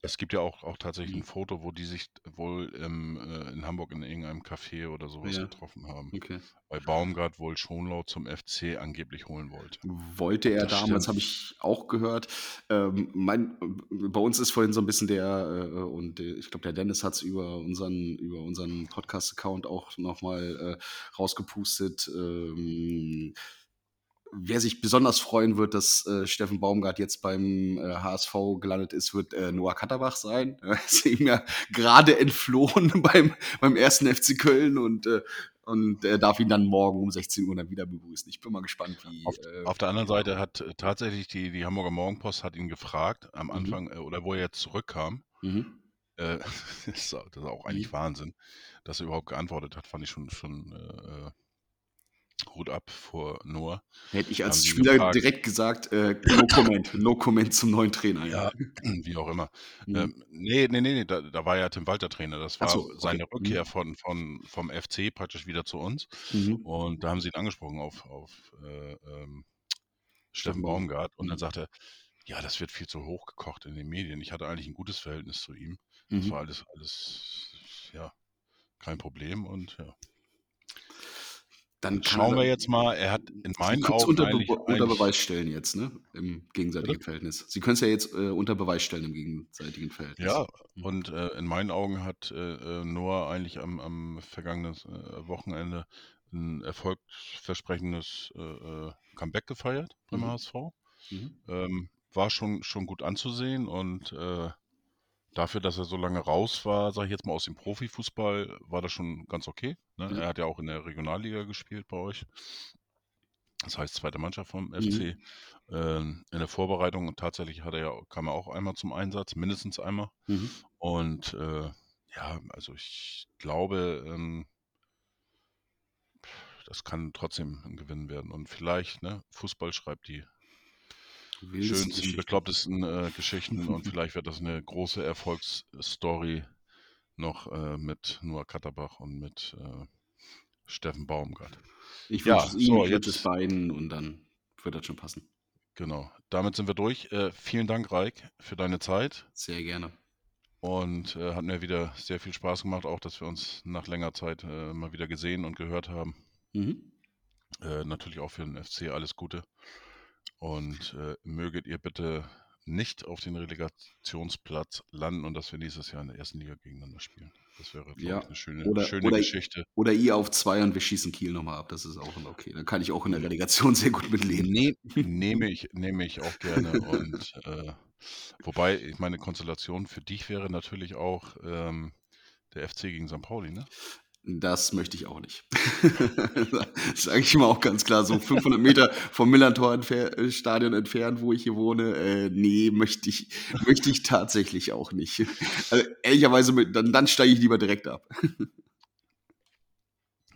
Es gibt ja auch, auch tatsächlich ein mhm. Foto, wo die sich wohl im, äh, in Hamburg in irgendeinem Café oder sowas ja. getroffen haben. Okay. Weil Baumgart wohl Schonlau zum FC angeblich holen wollte. Wollte er das damals, habe ich auch gehört. Ähm, mein, bei uns ist vorhin so ein bisschen der, äh, und ich glaube, der Dennis hat es über unseren, über unseren Podcast-Account auch nochmal äh, rausgepustet. Ähm, wer sich besonders freuen wird, dass äh, Steffen Baumgart jetzt beim äh, HSV gelandet ist, wird äh, Noah Katterbach sein. Er ist ihm ja gerade entflohen beim, beim ersten FC Köln und, äh, und er darf ihn dann morgen um 16 Uhr dann wieder begrüßen. Ich bin mal gespannt, wie. Auf, äh, auf der anderen Seite hat äh, tatsächlich die, die Hamburger Morgenpost hat ihn gefragt am mhm. Anfang, mhm. oder wo er jetzt zurückkam. Mhm. das, ist, das, ist, auch eigentlich mhm. Wahnsinn, dass er überhaupt geantwortet hat, fand ich schon, schon Hut ab vor Noah. Hätte ich als Spieler gefragt, direkt gesagt, äh, no comment, no comment zum neuen Trainer. Ja, wie auch immer. Mhm. Ähm, nee, nee, nee, da, da, war ja Tim Walter Trainer. Das war so, okay. seine Rückkehr mhm. von, von, vom FC praktisch wieder zu uns. Mhm. Und da haben sie ihn angesprochen auf, auf äh, ähm, Steffen Baumgart. Und dann mhm. sagte er, ja, das wird viel zu hoch gekocht in den Medien. Ich hatte eigentlich ein gutes Verhältnis zu ihm. Das mhm. war alles, alles, ja, kein Problem. Und ja. Dann schauen wir jetzt mal. Er hat in meinen Augen unter, Be unter Beweis stellen jetzt, ne? Im gegenseitigen Bitte? Verhältnis. Sie können es ja jetzt äh, unter Beweis stellen im gegenseitigen Verhältnis. Ja, mhm. und äh, in meinen Augen hat äh, äh Noah eigentlich am, am vergangenen äh, Wochenende ein erfolgversprechendes äh, Comeback gefeiert beim mhm. HSV. Mhm. Ähm, war schon, schon gut anzusehen und dafür, dass er so lange raus war, sage ich jetzt mal aus dem Profifußball, war das schon ganz okay. Ne? Mhm. Er hat ja auch in der Regionalliga gespielt bei euch. Das heißt, zweite Mannschaft vom FC. Mhm. Ähm, in der Vorbereitung tatsächlich hat er ja, kam er auch einmal zum Einsatz, mindestens einmal. Mhm. Und äh, ja, also ich glaube, ähm, das kann trotzdem ein Gewinn werden. Und vielleicht, ne, Fußball schreibt die schönsten, beklopptesten äh, Geschichten und vielleicht wird das eine große Erfolgsstory noch äh, mit Noah Katterbach und mit äh, Steffen Baumgart. Ich wünsche ja, es ihm, so, ich es beiden und dann wird das schon passen. Genau, damit sind wir durch. Äh, vielen Dank, Reik, für deine Zeit. Sehr gerne. Und äh, hat mir wieder sehr viel Spaß gemacht, auch dass wir uns nach längerer Zeit äh, mal wieder gesehen und gehört haben. Mhm. natürlich auch für den FC alles Gute. Und äh, möget ihr bitte nicht auf den Relegationsplatz landen und dass wir nächstes Jahr in der ersten Liga gegeneinander spielen. Das wäre ja. eine schöne, oder, schöne oder, Geschichte. Oder ihr auf zwei und wir schießen Kiel nochmal ab. Das ist auch okay. Dann kann ich auch in der Relegation sehr gut mitleben. Nee, nehme ich, nehme ich auch gerne. und äh, Wobei, ich meine, Konstellation für dich wäre natürlich auch ähm, der FC gegen St. Pauli, ne? Das möchte ich auch nicht. Sage ich mal auch ganz klar, so 500 Meter vom Millantor-Stadion entfernt, wo ich hier wohne. Äh, nee, möchte ich, möchte ich tatsächlich auch nicht. Also, ehrlicherweise, dann, dann steige ich lieber direkt ab.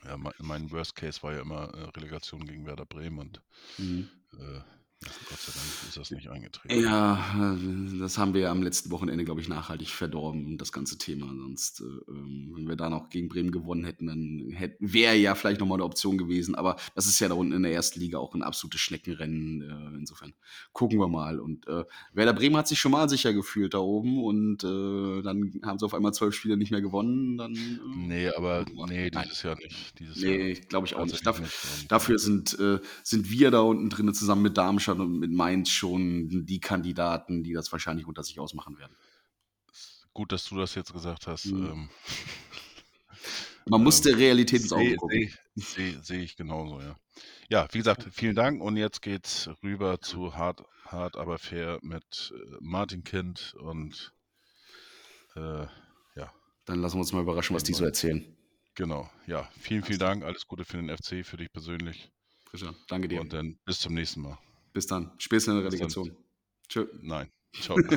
Ja, mein Worst Case war ja immer äh, Relegation gegen Werder Bremen und mhm. äh, Gott sei Dank ist das nicht eingetreten. Ja, äh, das haben wir ja am letzten Wochenende, glaube ich, nachhaltig verdorben, das ganze Thema. Sonst, äh, ähm, wenn wir da noch gegen Bremen gewonnen hätten, dann wäre ja vielleicht nochmal eine Option gewesen. Aber das ist ja da unten in der ersten Liga auch ein absolutes Schneckenrennen. Äh, insofern gucken wir mal. Und äh, Werder Bremen hat sich schon mal sicher gefühlt da oben und äh, dann haben sie auf einmal zwölf Spiele nicht mehr gewonnen. Dann, äh, nee, aber nee, dieses Jahr nicht. Dieses nee, glaube ich auch nicht. Dafür, nicht. dafür sind, sind wir da unten drin zusammen mit Darmstadt mit Mainz schon die Kandidaten, die das wahrscheinlich unter sich ausmachen werden. Gut, dass du das jetzt gesagt hast. Mhm. Ähm, Man muss der Realität ins Auge gucken. Sehe seh, ich genauso, ja. Ja, wie gesagt, vielen Dank und jetzt geht's rüber zu Hart, Hart aber fair mit äh, Martin Kind und äh, ja. Dann lassen wir uns mal überraschen, was die so erzählen. Genau, ja. Vielen, vielen Dank. Alles Gute für den FC, für dich persönlich. Danke dir. Und dann bis zum nächsten Mal. Bis dann. Spätestens in der Relegation. Tschö. Nein. Ciao. Ein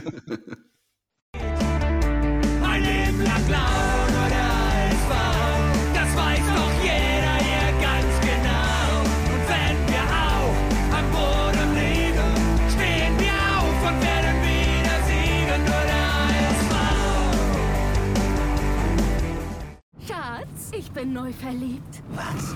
Leben lang klauen oder Frau, das weiß doch jeder hier ganz genau. Und wenn wir auch am Boden liegen, stehen wir auf und werden wieder siegen nur der Schatz, ich bin neu verliebt. Was?